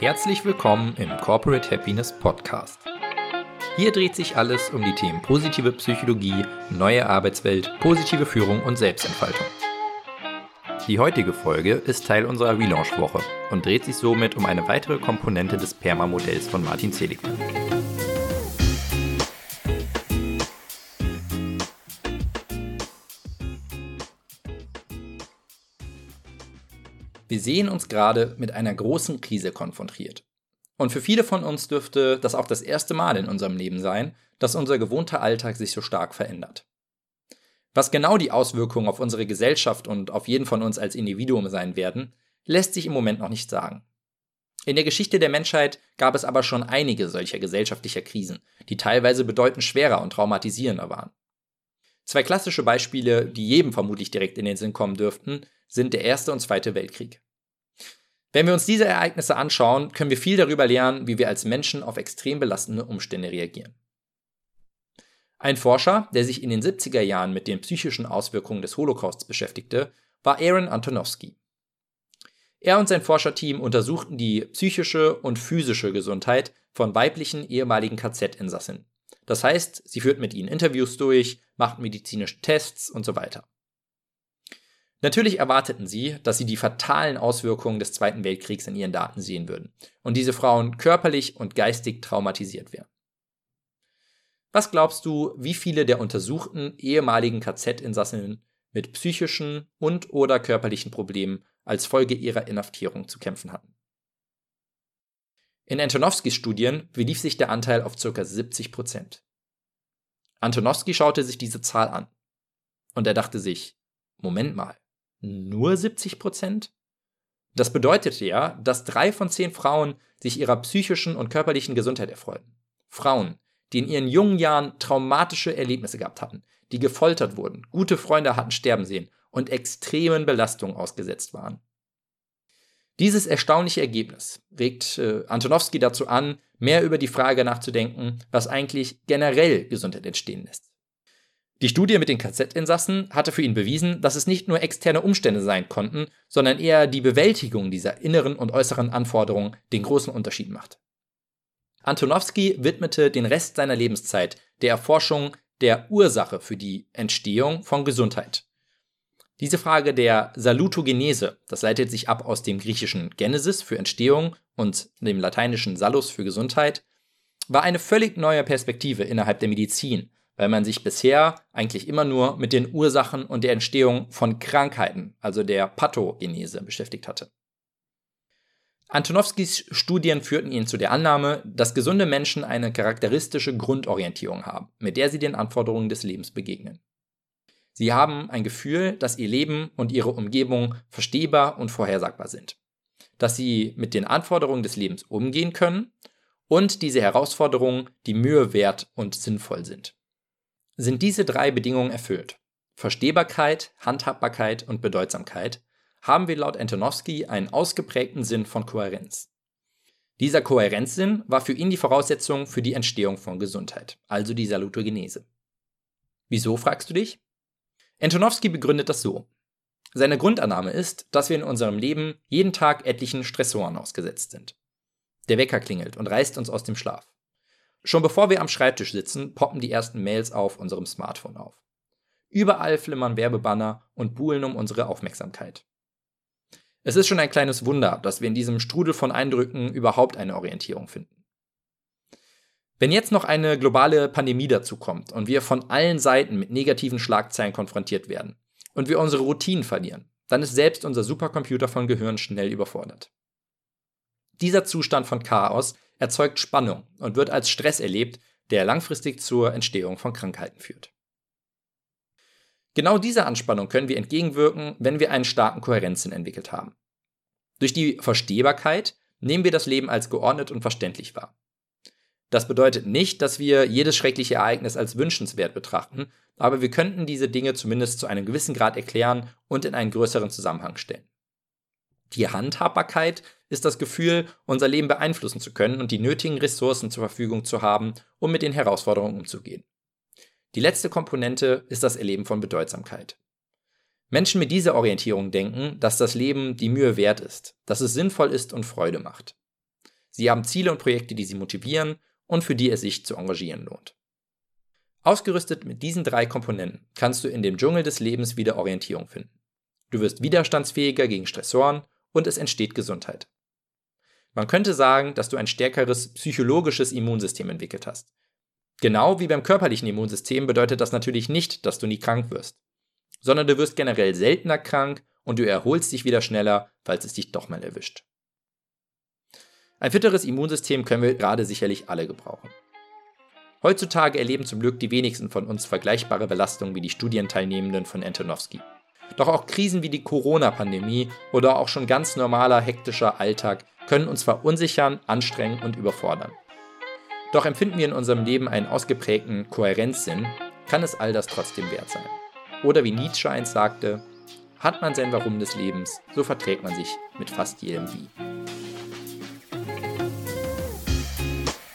Herzlich willkommen im Corporate Happiness Podcast. Hier dreht sich alles um die Themen positive Psychologie, neue Arbeitswelt, positive Führung und Selbstentfaltung. Die heutige Folge ist Teil unserer Relaunch-Woche und dreht sich somit um eine weitere Komponente des PERMA-Modells von Martin Seligman. Wir sehen uns gerade mit einer großen Krise konfrontiert. Und für viele von uns dürfte das auch das erste Mal in unserem Leben sein, dass unser gewohnter Alltag sich so stark verändert. Was genau die Auswirkungen auf unsere Gesellschaft und auf jeden von uns als Individuum sein werden, lässt sich im Moment noch nicht sagen. In der Geschichte der Menschheit gab es aber schon einige solcher gesellschaftlicher Krisen, die teilweise bedeutend schwerer und traumatisierender waren. Zwei klassische Beispiele, die jedem vermutlich direkt in den Sinn kommen dürften, sind der Erste und Zweite Weltkrieg. Wenn wir uns diese Ereignisse anschauen, können wir viel darüber lernen, wie wir als Menschen auf extrem belastende Umstände reagieren. Ein Forscher, der sich in den 70er Jahren mit den psychischen Auswirkungen des Holocausts beschäftigte, war Aaron Antonowski. Er und sein Forscherteam untersuchten die psychische und physische Gesundheit von weiblichen ehemaligen KZ-Insassen. Das heißt, sie führten mit ihnen Interviews durch, machten medizinische Tests und so weiter. Natürlich erwarteten sie, dass sie die fatalen Auswirkungen des Zweiten Weltkriegs in ihren Daten sehen würden und diese Frauen körperlich und geistig traumatisiert wären. Was glaubst du, wie viele der untersuchten ehemaligen KZ-Insassinnen mit psychischen und oder körperlichen Problemen als Folge ihrer Inhaftierung zu kämpfen hatten? In Antonowskis Studien belief sich der Anteil auf ca. 70 Prozent. Antonowski schaute sich diese Zahl an und er dachte sich, Moment mal, nur 70 Prozent? Das bedeutete ja, dass drei von zehn Frauen sich ihrer psychischen und körperlichen Gesundheit erfreuten. Frauen, die in ihren jungen Jahren traumatische Erlebnisse gehabt hatten, die gefoltert wurden, gute Freunde hatten sterben sehen und extremen Belastungen ausgesetzt waren. Dieses erstaunliche Ergebnis regt äh, Antonowski dazu an, mehr über die Frage nachzudenken, was eigentlich generell Gesundheit entstehen lässt. Die Studie mit den KZ-Insassen hatte für ihn bewiesen, dass es nicht nur externe Umstände sein konnten, sondern eher die Bewältigung dieser inneren und äußeren Anforderungen den großen Unterschied macht. Antonowski widmete den Rest seiner Lebenszeit der Erforschung der Ursache für die Entstehung von Gesundheit. Diese Frage der Salutogenese, das leitet sich ab aus dem griechischen Genesis für Entstehung und dem lateinischen Salus für Gesundheit, war eine völlig neue Perspektive innerhalb der Medizin weil man sich bisher eigentlich immer nur mit den Ursachen und der Entstehung von Krankheiten, also der Pathogenese, beschäftigt hatte. Antonowskis Studien führten ihn zu der Annahme, dass gesunde Menschen eine charakteristische Grundorientierung haben, mit der sie den Anforderungen des Lebens begegnen. Sie haben ein Gefühl, dass ihr Leben und ihre Umgebung verstehbar und vorhersagbar sind, dass sie mit den Anforderungen des Lebens umgehen können und diese Herausforderungen die Mühe wert und sinnvoll sind. Sind diese drei Bedingungen erfüllt, Verstehbarkeit, Handhabbarkeit und Bedeutsamkeit, haben wir laut Antonowski einen ausgeprägten Sinn von Kohärenz. Dieser Kohärenzsinn war für ihn die Voraussetzung für die Entstehung von Gesundheit, also die Salutogenese. Wieso, fragst du dich? Antonowski begründet das so. Seine Grundannahme ist, dass wir in unserem Leben jeden Tag etlichen Stressoren ausgesetzt sind. Der Wecker klingelt und reißt uns aus dem Schlaf. Schon bevor wir am Schreibtisch sitzen, poppen die ersten Mails auf unserem Smartphone auf. Überall flimmern Werbebanner und buhlen um unsere Aufmerksamkeit. Es ist schon ein kleines Wunder, dass wir in diesem Strudel von Eindrücken überhaupt eine Orientierung finden. Wenn jetzt noch eine globale Pandemie dazukommt und wir von allen Seiten mit negativen Schlagzeilen konfrontiert werden und wir unsere Routinen verlieren, dann ist selbst unser Supercomputer von Gehirn schnell überfordert. Dieser Zustand von Chaos erzeugt Spannung und wird als Stress erlebt, der langfristig zur Entstehung von Krankheiten führt. Genau dieser Anspannung können wir entgegenwirken, wenn wir einen starken Kohärenzsinn entwickelt haben. Durch die Verstehbarkeit nehmen wir das Leben als geordnet und verständlich wahr. Das bedeutet nicht, dass wir jedes schreckliche Ereignis als wünschenswert betrachten, aber wir könnten diese Dinge zumindest zu einem gewissen Grad erklären und in einen größeren Zusammenhang stellen. Die Handhabbarkeit ist das Gefühl, unser Leben beeinflussen zu können und die nötigen Ressourcen zur Verfügung zu haben, um mit den Herausforderungen umzugehen. Die letzte Komponente ist das Erleben von Bedeutsamkeit. Menschen mit dieser Orientierung denken, dass das Leben die Mühe wert ist, dass es sinnvoll ist und Freude macht. Sie haben Ziele und Projekte, die sie motivieren und für die es sich zu engagieren lohnt. Ausgerüstet mit diesen drei Komponenten kannst du in dem Dschungel des Lebens wieder Orientierung finden. Du wirst widerstandsfähiger gegen Stressoren und es entsteht Gesundheit. Man könnte sagen, dass du ein stärkeres psychologisches Immunsystem entwickelt hast. Genau wie beim körperlichen Immunsystem bedeutet das natürlich nicht, dass du nie krank wirst, sondern du wirst generell seltener krank und du erholst dich wieder schneller, falls es dich doch mal erwischt. Ein fitteres Immunsystem können wir gerade sicherlich alle gebrauchen. Heutzutage erleben zum Glück die wenigsten von uns vergleichbare Belastungen wie die Studienteilnehmenden von Antonowski. Doch auch Krisen wie die Corona-Pandemie oder auch schon ganz normaler hektischer Alltag können uns verunsichern, anstrengen und überfordern. Doch empfinden wir in unserem Leben einen ausgeprägten Kohärenzsinn, kann es all das trotzdem wert sein. Oder wie Nietzsche einst sagte, hat man sein Warum des Lebens, so verträgt man sich mit fast jedem Wie.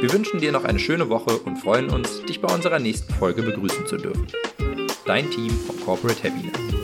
Wir wünschen dir noch eine schöne Woche und freuen uns, dich bei unserer nächsten Folge begrüßen zu dürfen. Dein Team von Corporate Happiness.